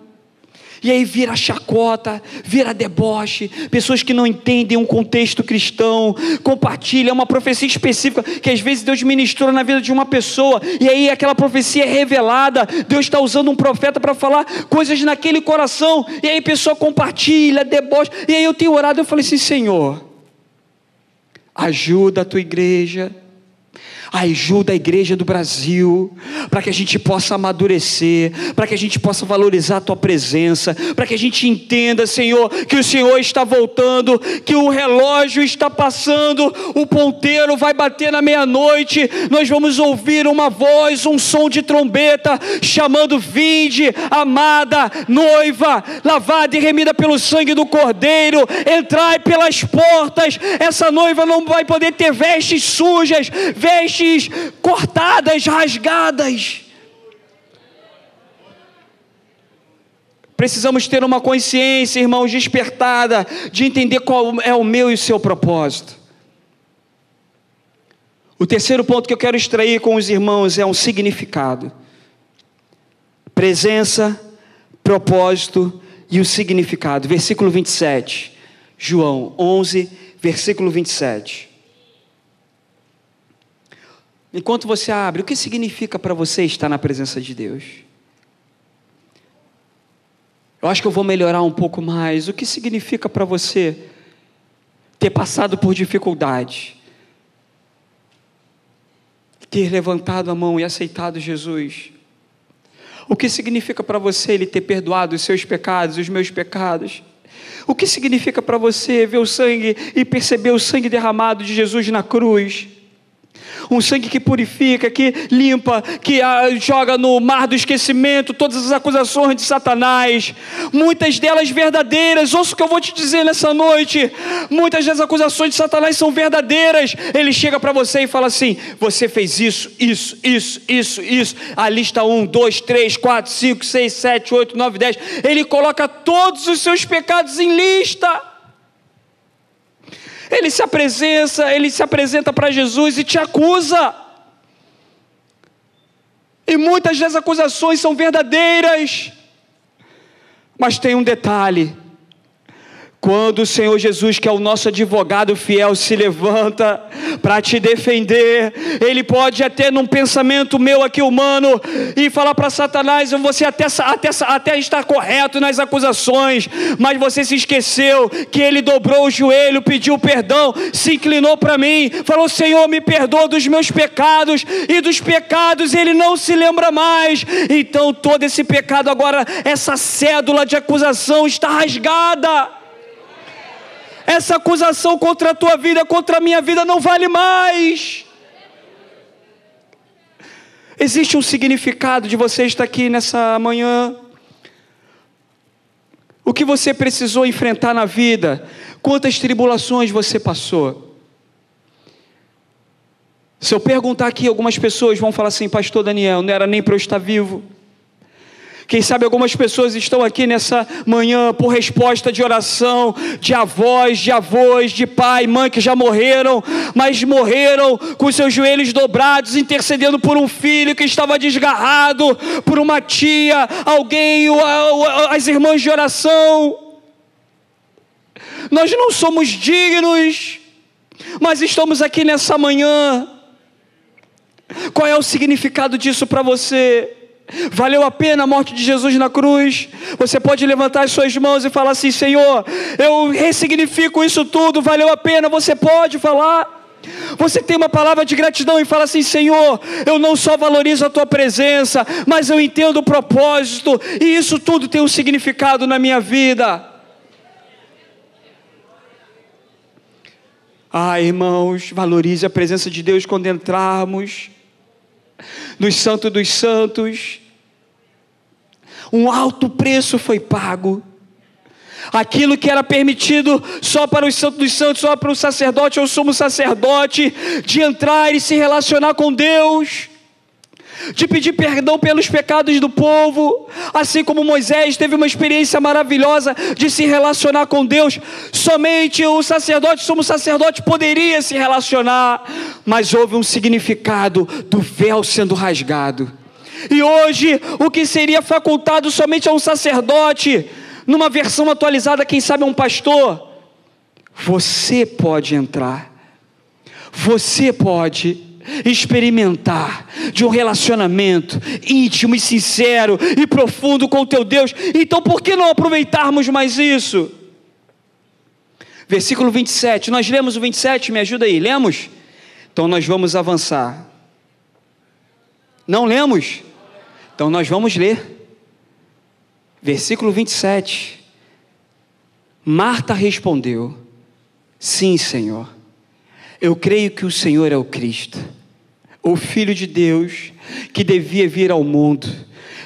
E aí vira chacota, vira deboche, pessoas que não entendem um contexto cristão, compartilham uma profecia específica que às vezes Deus ministrou na vida de uma pessoa, e aí aquela profecia é revelada, Deus está usando um profeta para falar coisas naquele coração, e aí a pessoa compartilha, deboche, e aí eu tenho orado, eu falei assim, Senhor, ajuda a tua igreja, Ajuda a igreja do Brasil, para que a gente possa amadurecer, para que a gente possa valorizar a tua presença, para que a gente entenda, Senhor, que o Senhor está voltando, que o relógio está passando, o ponteiro vai bater na meia-noite, nós vamos ouvir uma voz, um som de trombeta, chamando: Vinde, amada noiva, lavada e remida pelo sangue do Cordeiro, entrai pelas portas. Essa noiva não vai poder ter vestes sujas, vestes vestes cortadas, rasgadas. Precisamos ter uma consciência, irmãos, despertada, de entender qual é o meu e o seu propósito. O terceiro ponto que eu quero extrair com os irmãos é um significado: presença, propósito e o significado. Versículo 27, João 11, versículo 27. Enquanto você abre, o que significa para você estar na presença de Deus? Eu acho que eu vou melhorar um pouco mais. O que significa para você ter passado por dificuldade? Ter levantado a mão e aceitado Jesus? O que significa para você ele ter perdoado os seus pecados, os meus pecados? O que significa para você ver o sangue e perceber o sangue derramado de Jesus na cruz? Um sangue que purifica, que limpa, que ah, joga no mar do esquecimento todas as acusações de Satanás, muitas delas verdadeiras. Ouça o que eu vou te dizer nessa noite: muitas das acusações de Satanás são verdadeiras. Ele chega para você e fala assim: você fez isso, isso, isso, isso, isso. A lista 1, 2, 3, 4, 5, 6, 7, 8, 9, 10. Ele coloca todos os seus pecados em lista. Ele se apresenta, ele se apresenta para Jesus e te acusa. E muitas das acusações são verdadeiras. Mas tem um detalhe: quando o Senhor Jesus, que é o nosso advogado fiel, se levanta para te defender, ele pode até num pensamento meu aqui humano e falar para Satanás: você até, até, até está correto nas acusações, mas você se esqueceu que ele dobrou o joelho, pediu perdão, se inclinou para mim, falou: Senhor, me perdoa dos meus pecados, e dos pecados ele não se lembra mais. Então todo esse pecado agora, essa cédula de acusação está rasgada essa acusação contra a tua vida, contra a minha vida, não vale mais. Existe um significado de você estar aqui nessa manhã. O que você precisou enfrentar na vida? Quantas tribulações você passou? Se eu perguntar aqui, algumas pessoas vão falar assim, Pastor Daniel, não era nem para eu estar vivo. Quem sabe algumas pessoas estão aqui nessa manhã por resposta de oração, de avós, de avós, de pai, mãe que já morreram, mas morreram com seus joelhos dobrados, intercedendo por um filho que estava desgarrado, por uma tia, alguém, as irmãs de oração. Nós não somos dignos, mas estamos aqui nessa manhã qual é o significado disso para você? Valeu a pena a morte de Jesus na cruz? Você pode levantar as suas mãos e falar assim: Senhor, eu ressignifico isso tudo, valeu a pena. Você pode falar. Você tem uma palavra de gratidão e fala assim: Senhor, eu não só valorizo a tua presença, mas eu entendo o propósito, e isso tudo tem um significado na minha vida. Ah, irmãos, valorize a presença de Deus quando entrarmos nos Santos dos Santos. Um alto preço foi pago. Aquilo que era permitido só para os santos dos santos, só para o sacerdote ou sumo sacerdote, de entrar e se relacionar com Deus de pedir perdão pelos pecados do povo, assim como Moisés teve uma experiência maravilhosa de se relacionar com Deus. Somente o sacerdote, somos sacerdote, poderia se relacionar, mas houve um significado do véu sendo rasgado. E hoje, o que seria facultado somente a um sacerdote, numa versão atualizada, quem sabe a um pastor, você pode entrar, você pode experimentar de um relacionamento íntimo e sincero e profundo com o teu Deus. Então, por que não aproveitarmos mais isso? Versículo 27, nós lemos o 27, me ajuda aí, lemos? Então nós vamos avançar. Não lemos? Então nós vamos ler. Versículo 27. Marta respondeu: Sim, Senhor. Eu creio que o Senhor é o Cristo o Filho de Deus que devia vir ao mundo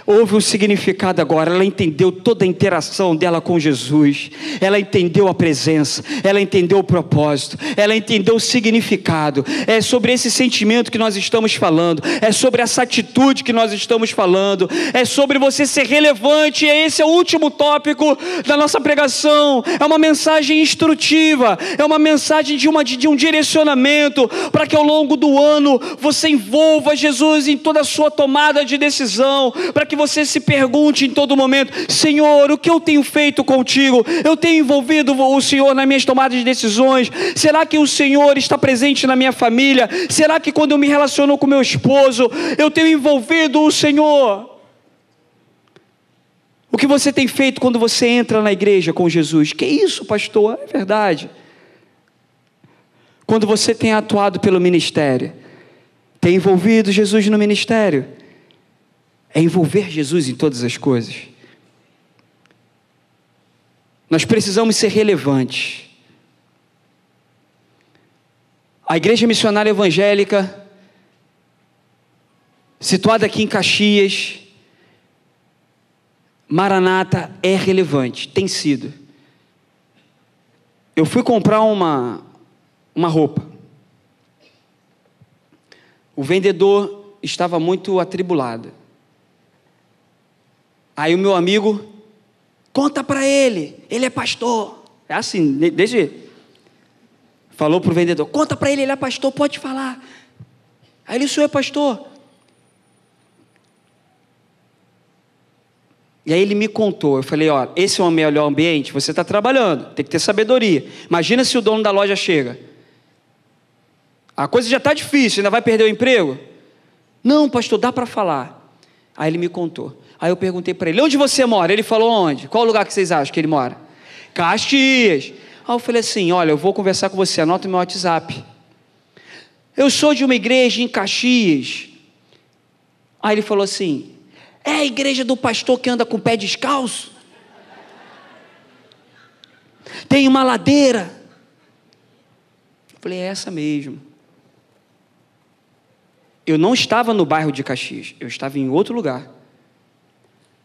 houve um significado agora. Ela entendeu toda a interação dela com Jesus, ela entendeu a presença, ela entendeu o propósito, ela entendeu o significado. É sobre esse sentimento que nós estamos falando, é sobre essa atitude que nós estamos falando, é sobre você ser relevante. E esse é o último tópico da nossa pregação. É uma mensagem instrutiva, é uma mensagem de, uma, de um direcionamento para que ao longo do ano você envolva Jesus em toda a sua tomada de decisão, para que que você se pergunte em todo momento: Senhor, o que eu tenho feito contigo? Eu tenho envolvido o Senhor nas minhas tomadas de decisões? Será que o Senhor está presente na minha família? Será que quando eu me relaciono com meu esposo, eu tenho envolvido o Senhor? O que você tem feito quando você entra na igreja com Jesus? Que isso, pastor? É verdade. Quando você tem atuado pelo ministério, tem envolvido Jesus no ministério é envolver Jesus em todas as coisas. Nós precisamos ser relevantes. A Igreja Missionária Evangélica, situada aqui em Caxias, Maranata é relevante, tem sido. Eu fui comprar uma, uma roupa. O vendedor estava muito atribulado. Aí o meu amigo, conta para ele, ele é pastor. É assim, desde. Falou para o vendedor: conta para ele, ele é pastor, pode falar. Aí ele, o senhor é pastor. E aí ele me contou, eu falei, ó, esse é o melhor ambiente, você está trabalhando, tem que ter sabedoria. Imagina se o dono da loja chega. A coisa já está difícil, ainda vai perder o emprego? Não, pastor, dá para falar. Aí ele me contou. Aí eu perguntei para ele: onde você mora? Ele falou: onde? Qual lugar que vocês acham que ele mora? Caxias. Aí eu falei assim: olha, eu vou conversar com você, anota meu WhatsApp. Eu sou de uma igreja em Caxias. Aí ele falou assim: é a igreja do pastor que anda com o pé descalço? Tem uma ladeira. Eu falei: é essa mesmo. Eu não estava no bairro de Caxias, eu estava em outro lugar.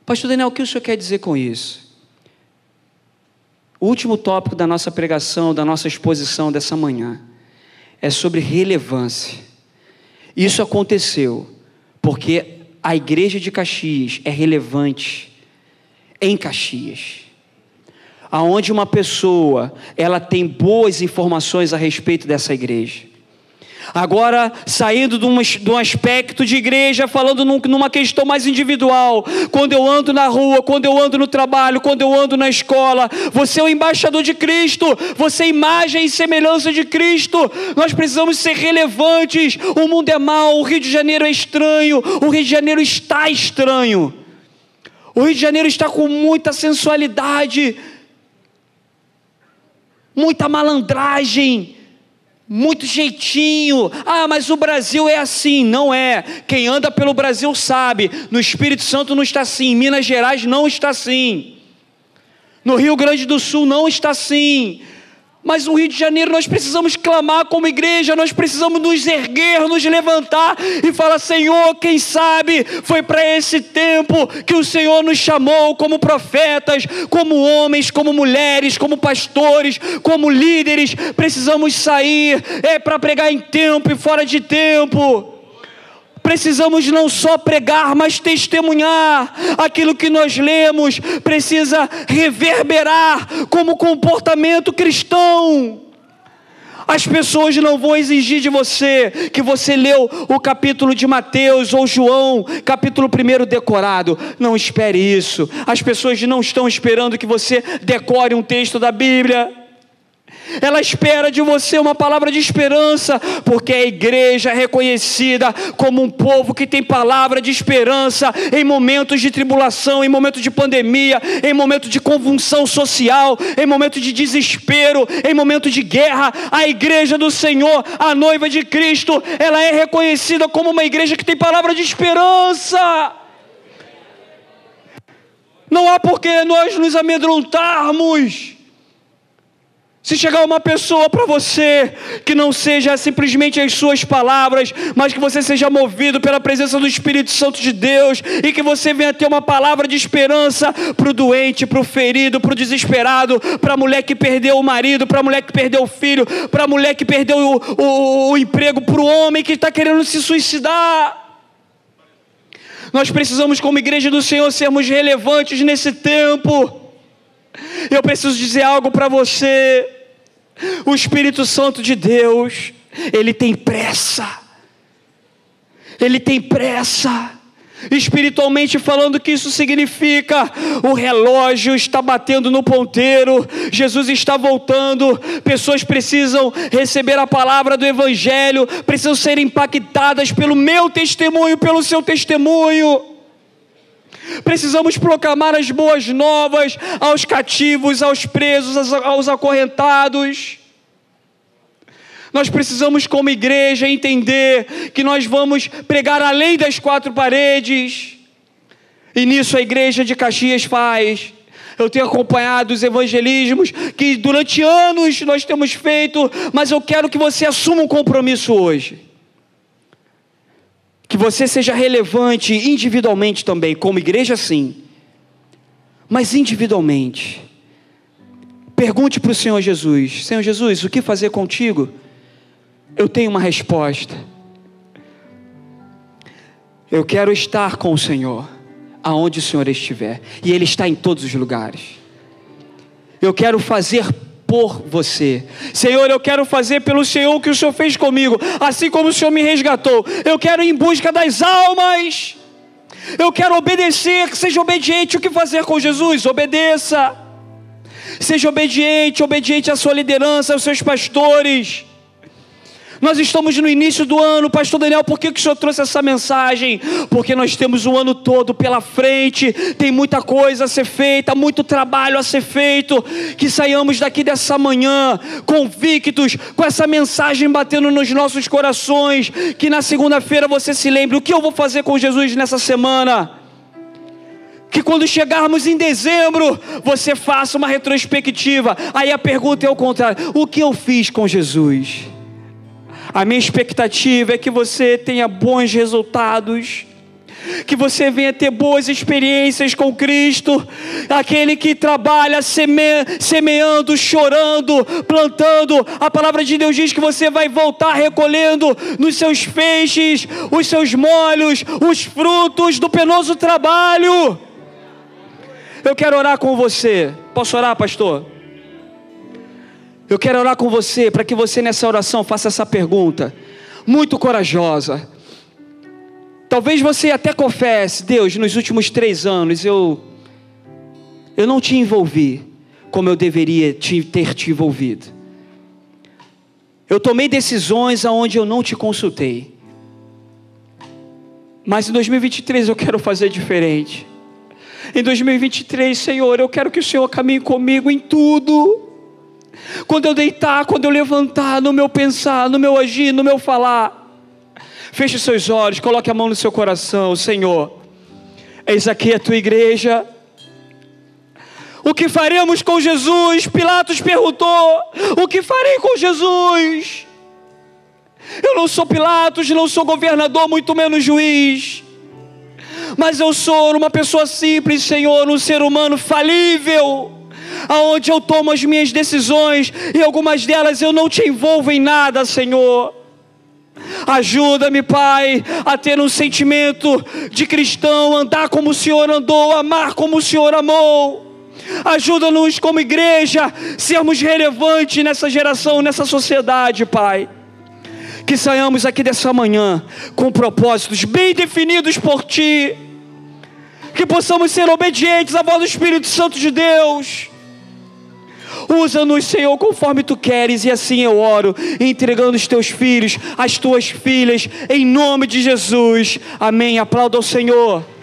Pastor Daniel, o que o senhor quer dizer com isso? O último tópico da nossa pregação, da nossa exposição dessa manhã, é sobre relevância. Isso aconteceu porque a igreja de Caxias é relevante em Caxias. Aonde uma pessoa, ela tem boas informações a respeito dessa igreja. Agora, saindo de um, aspecto de igreja, falando num, numa questão mais individual. Quando eu ando na rua, quando eu ando no trabalho, quando eu ando na escola, você é o embaixador de Cristo, você é imagem e semelhança de Cristo. Nós precisamos ser relevantes. O mundo é mau, o Rio de Janeiro é estranho, o Rio de Janeiro está estranho. O Rio de Janeiro está com muita sensualidade, muita malandragem muito jeitinho. Ah, mas o Brasil é assim. Não é. Quem anda pelo Brasil sabe. No Espírito Santo não está assim. Em Minas Gerais não está assim. No Rio Grande do Sul não está assim. Mas no Rio de Janeiro nós precisamos clamar como igreja, nós precisamos nos erguer, nos levantar e falar: Senhor, quem sabe foi para esse tempo que o Senhor nos chamou como profetas, como homens, como mulheres, como pastores, como líderes. Precisamos sair, é para pregar em tempo e fora de tempo precisamos não só pregar, mas testemunhar. Aquilo que nós lemos precisa reverberar como comportamento cristão. As pessoas não vão exigir de você que você leu o capítulo de Mateus ou João, capítulo 1 decorado. Não espere isso. As pessoas não estão esperando que você decore um texto da Bíblia. Ela espera de você uma palavra de esperança, porque a igreja é reconhecida como um povo que tem palavra de esperança em momentos de tribulação, em momentos de pandemia, em momentos de convulsão social, em momentos de desespero, em momentos de guerra. A igreja do Senhor, a noiva de Cristo, ela é reconhecida como uma igreja que tem palavra de esperança. Não há por que nós nos amedrontarmos se chegar uma pessoa para você que não seja simplesmente as suas palavras, mas que você seja movido pela presença do Espírito Santo de Deus e que você venha ter uma palavra de esperança para o doente, para o ferido, para o desesperado, para a mulher que perdeu o marido, para a mulher que perdeu o filho, para a mulher que perdeu o, o, o emprego, para o homem que está querendo se suicidar. Nós precisamos, como igreja do Senhor, sermos relevantes nesse tempo. Eu preciso dizer algo para você. O Espírito Santo de Deus, ele tem pressa. Ele tem pressa. Espiritualmente falando, que isso significa? O relógio está batendo no ponteiro, Jesus está voltando, pessoas precisam receber a palavra do Evangelho, precisam ser impactadas pelo meu testemunho, pelo seu testemunho. Precisamos proclamar as boas novas aos cativos, aos presos, aos acorrentados. Nós precisamos, como igreja, entender que nós vamos pregar além das quatro paredes. E nisso a igreja de Caxias faz. Eu tenho acompanhado os evangelismos que durante anos nós temos feito, mas eu quero que você assuma um compromisso hoje que você seja relevante individualmente também, como igreja sim, mas individualmente. Pergunte para o Senhor Jesus: Senhor Jesus, o que fazer contigo? Eu tenho uma resposta. Eu quero estar com o Senhor, aonde o Senhor estiver, e Ele está em todos os lugares. Eu quero fazer por você. Senhor, eu quero fazer pelo Senhor o que o Senhor fez comigo, assim como o Senhor me resgatou. Eu quero ir em busca das almas. Eu quero obedecer, seja obediente. O que fazer com Jesus? Obedeça. Seja obediente, obediente à sua liderança, aos seus pastores. Nós estamos no início do ano, Pastor Daniel, por que, que o Senhor trouxe essa mensagem? Porque nós temos o um ano todo pela frente, tem muita coisa a ser feita, muito trabalho a ser feito. Que saiamos daqui dessa manhã convictos, com essa mensagem batendo nos nossos corações. Que na segunda-feira você se lembre: o que eu vou fazer com Jesus nessa semana? que quando chegarmos em dezembro, você faça uma retrospectiva. Aí a pergunta é o contrário: o que eu fiz com Jesus? A minha expectativa é que você tenha bons resultados que você venha ter boas experiências com Cristo, aquele que trabalha seme, semeando, chorando, plantando. A palavra de Deus diz que você vai voltar recolhendo nos seus feixes os seus molhos, os frutos do penoso trabalho. Eu quero orar com você. Posso orar, pastor? Eu quero orar com você para que você nessa oração faça essa pergunta, muito corajosa. Talvez você até confesse, Deus, nos últimos três anos eu, eu não te envolvi como eu deveria te, ter te envolvido. Eu tomei decisões aonde eu não te consultei. Mas em 2023 eu quero fazer diferente. Em 2023, Senhor, eu quero que o Senhor caminhe comigo em tudo. Quando eu deitar, quando eu levantar, no meu pensar, no meu agir, no meu falar. Feche seus olhos, coloque a mão no seu coração, Senhor. Eis aqui a tua igreja. O que faremos com Jesus? Pilatos perguntou: O que farei com Jesus? Eu não sou Pilatos, não sou governador, muito menos juiz. Mas eu sou uma pessoa simples, Senhor, um ser humano falível, aonde eu tomo as minhas decisões e algumas delas eu não te envolvo em nada, Senhor. Ajuda-me, Pai, a ter um sentimento de cristão, andar como o Senhor andou, amar como o Senhor amou. Ajuda-nos como igreja, sermos relevantes nessa geração, nessa sociedade, Pai. Que saiamos aqui dessa manhã com propósitos bem definidos por Ti. Que possamos ser obedientes à voz do Espírito Santo de Deus Usa-nos, Senhor, conforme tu queres, e assim eu oro, entregando os teus filhos, as tuas filhas, em nome de Jesus. Amém. Aplauda ao Senhor.